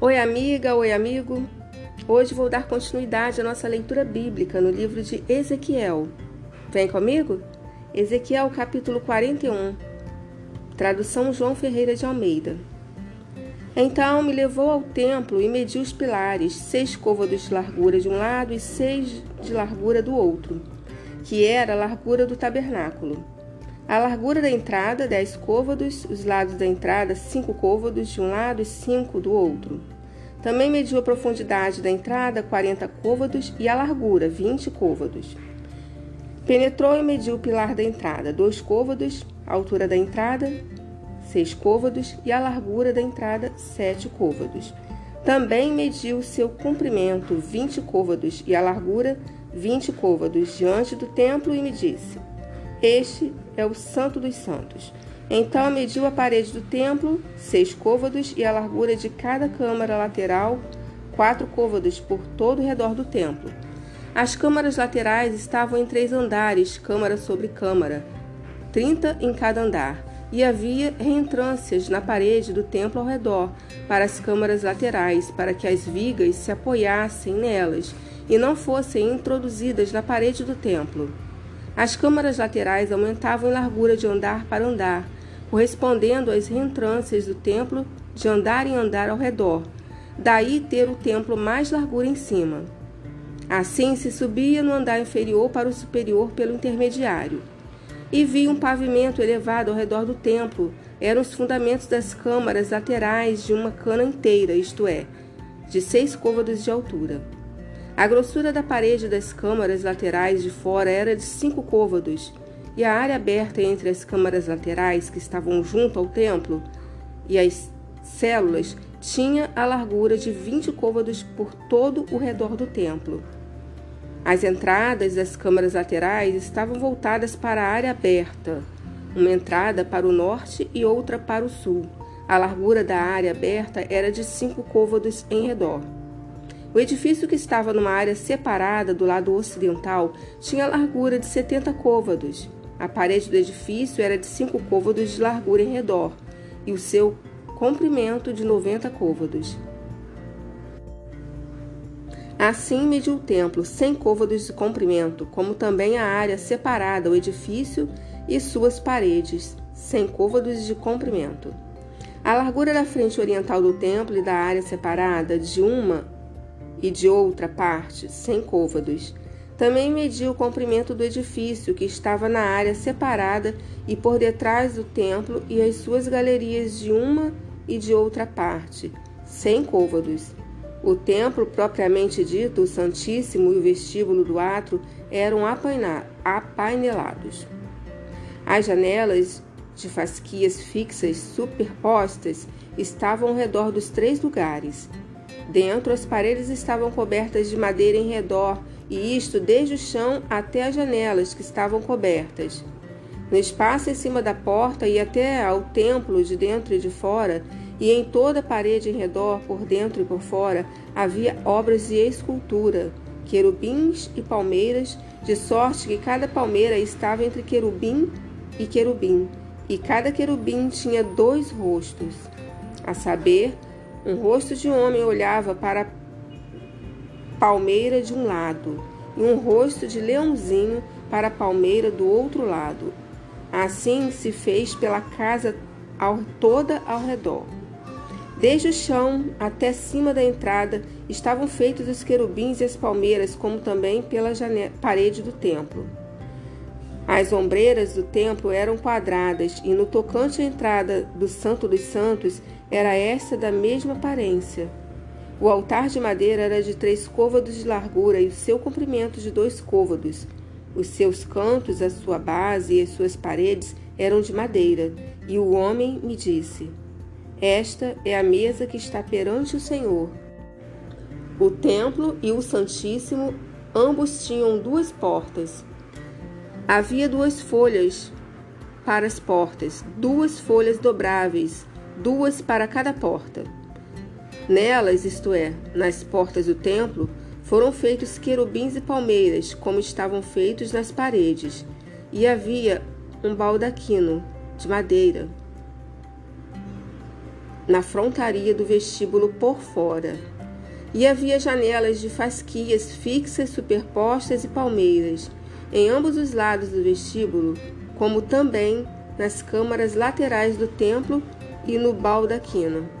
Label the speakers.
Speaker 1: Oi, amiga, oi, amigo. Hoje vou dar continuidade à nossa leitura bíblica no livro de Ezequiel. Vem comigo? Ezequiel, capítulo 41. Tradução João Ferreira de Almeida. Então me levou ao templo e mediu os pilares, seis côvados de largura de um lado e seis de largura do outro, que era a largura do tabernáculo. A largura da entrada, dez côvados, os lados da entrada, cinco côvados de um lado e cinco do outro. Também mediu a profundidade da entrada, quarenta côvados, e a largura, vinte côvados. Penetrou e mediu o pilar da entrada, dois côvados, a altura da entrada, seis côvados, e a largura da entrada, sete côvados. Também mediu seu comprimento, vinte côvados, e a largura, vinte côvados, diante do templo, e me disse: este é o Santo dos Santos. Então mediu a parede do templo, seis côvados, e a largura de cada câmara lateral, quatro côvados por todo o redor do templo. As câmaras laterais estavam em três andares, câmara sobre câmara, trinta em cada andar, e havia reentrâncias na parede do templo ao redor, para as câmaras laterais, para que as vigas se apoiassem nelas e não fossem introduzidas na parede do templo. As câmaras laterais aumentavam em largura de andar para andar, correspondendo às reentrâncias do templo de andar em andar ao redor, daí ter o templo mais largura em cima. Assim se subia no andar inferior para o superior pelo intermediário. E vi um pavimento elevado ao redor do templo, eram os fundamentos das câmaras laterais de uma cana inteira, isto é, de seis côvados de altura. A grossura da parede das câmaras laterais de fora era de cinco côvados, e a área aberta entre as câmaras laterais que estavam junto ao templo e as células tinha a largura de vinte côvados por todo o redor do templo. As entradas das câmaras laterais estavam voltadas para a área aberta, uma entrada para o norte e outra para o sul. A largura da área aberta era de cinco côvados em redor. O edifício, que estava numa área separada do lado ocidental, tinha largura de 70 côvados. A parede do edifício era de 5 côvados de largura em redor e o seu comprimento de 90 côvados. Assim mediu o templo 100 côvados de comprimento, como também a área separada, o edifício e suas paredes, 100 côvados de comprimento. A largura da frente oriental do templo e da área separada de uma e de outra parte, sem côvados. Também mediu o comprimento do edifício, que estava na área separada e por detrás do templo, e as suas galerias de uma e de outra parte, sem côvados. O templo, propriamente dito, o Santíssimo e o vestíbulo do átrio eram apainelados. As janelas de fasquias fixas superpostas estavam ao redor dos três lugares, Dentro, as paredes estavam cobertas de madeira em redor, e isto desde o chão até as janelas, que estavam cobertas. No espaço em cima da porta e até ao templo, de dentro e de fora, e em toda a parede em redor, por dentro e por fora, havia obras de escultura, querubins e palmeiras, de sorte que cada palmeira estava entre querubim e querubim, e cada querubim tinha dois rostos, a saber, um rosto de homem olhava para a palmeira de um lado, e um rosto de leãozinho para a palmeira do outro lado. Assim se fez pela casa ao, toda ao redor. Desde o chão até cima da entrada estavam feitos os querubins e as palmeiras, como também pela parede do templo. As ombreiras do templo eram quadradas, e no tocante à entrada do Santo dos Santos era esta da mesma aparência. O altar de madeira era de três côvados de largura e o seu comprimento de dois côvados. Os seus cantos, a sua base e as suas paredes eram de madeira. E o homem me disse: Esta é a mesa que está perante o Senhor. O templo e o Santíssimo ambos tinham duas portas. Havia duas folhas para as portas, duas folhas dobráveis, duas para cada porta. Nelas, isto é, nas portas do templo, foram feitos querubins e palmeiras, como estavam feitos nas paredes, e havia um baldaquino de madeira. na frontaria do vestíbulo por fora. E havia janelas de fasquias fixas superpostas e palmeiras em ambos os lados do vestíbulo, como também nas câmaras laterais do templo e no baldaquino.